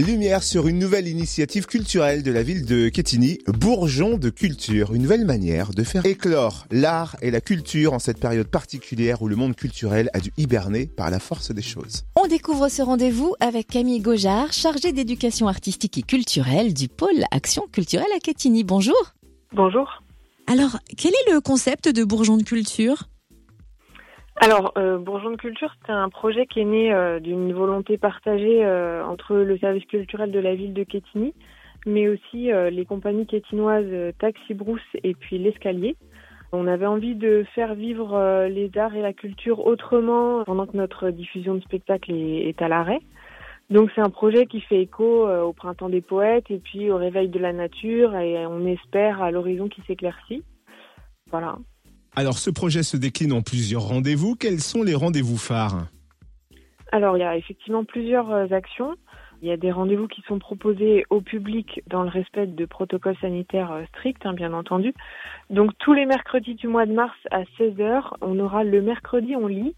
Lumière sur une nouvelle initiative culturelle de la ville de Quetigny, Bourgeon de culture, une nouvelle manière de faire éclore l'art et la culture en cette période particulière où le monde culturel a dû hiberner par la force des choses. On découvre ce rendez-vous avec Camille Gaujard, chargée d'éducation artistique et culturelle du pôle Action culturelle à Quetigny. Bonjour. Bonjour. Alors, quel est le concept de Bourgeon de culture? Alors, euh, Bourgeon de Culture, c'est un projet qui est né euh, d'une volonté partagée euh, entre le service culturel de la ville de Quetigny, mais aussi euh, les compagnies quétinoises euh, Taxi Brousse et puis l'Escalier. On avait envie de faire vivre euh, les arts et la culture autrement pendant que notre diffusion de spectacle est, est à l'arrêt. Donc c'est un projet qui fait écho au printemps des poètes et puis au réveil de la nature et on espère à l'horizon qui s'éclaircit. Voilà. Alors ce projet se décline en plusieurs rendez-vous. Quels sont les rendez-vous phares? Alors, il y a effectivement plusieurs euh, actions. Il y a des rendez-vous qui sont proposés au public dans le respect de protocoles sanitaires euh, stricts, hein, bien entendu. Donc, tous les mercredis du mois de mars à 16h, on aura le mercredi on lit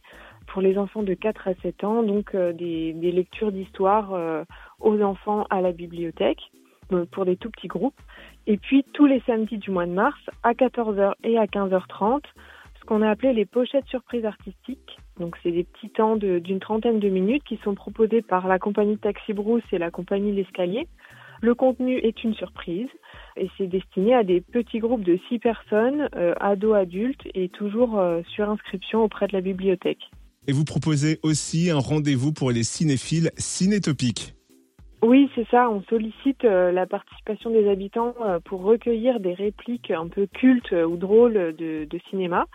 pour les enfants de 4 à 7 ans, donc euh, des, lectures d'histoire aux enfants à la bibliothèque pour des tout petits groupes. Et puis, tous les samedis du mois de mars à 14h et à 15h30, ce qu'on a appelé les pochettes surprises artistiques. Donc c'est des petits temps d'une trentaine de minutes qui sont proposés par la compagnie Taxi Brousse et la compagnie L'Escalier. Le contenu est une surprise et c'est destiné à des petits groupes de six personnes, euh, ados, adultes et toujours euh, sur inscription auprès de la bibliothèque. Et vous proposez aussi un rendez-vous pour les cinéphiles cinétopiques. Oui, c'est ça. On sollicite euh, la participation des habitants euh, pour recueillir des répliques un peu cultes euh, ou drôles de, de cinéma.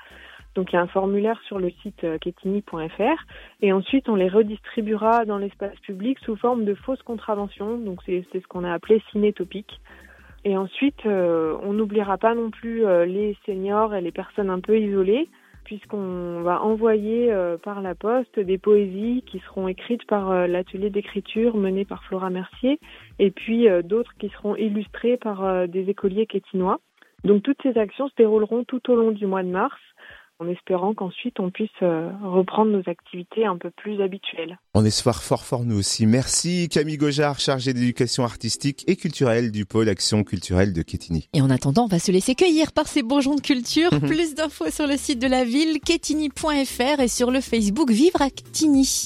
Donc il y a un formulaire sur le site ketini.fr et ensuite on les redistribuera dans l'espace public sous forme de fausses contraventions. Donc c'est ce qu'on a appelé cinétopique. Et ensuite, euh, on n'oubliera pas non plus les seniors et les personnes un peu isolées, puisqu'on va envoyer euh, par la poste des poésies qui seront écrites par euh, l'atelier d'écriture mené par Flora Mercier, et puis euh, d'autres qui seront illustrées par des écoliers quétinois. Donc toutes ces actions se dérouleront tout au long du mois de mars, en espérant qu'ensuite on puisse euh, reprendre nos activités un peu plus habituelles. On espoir fort fort nous aussi. Merci Camille Gaujard, chargée d'éducation artistique et culturelle du pôle Action culturelle de Quetigny. Et en attendant, on va se laisser cueillir par ces bourgeons de culture. Plus d'infos sur le site de la ville, quetigny.fr et sur le Facebook Vivre à Quetigny.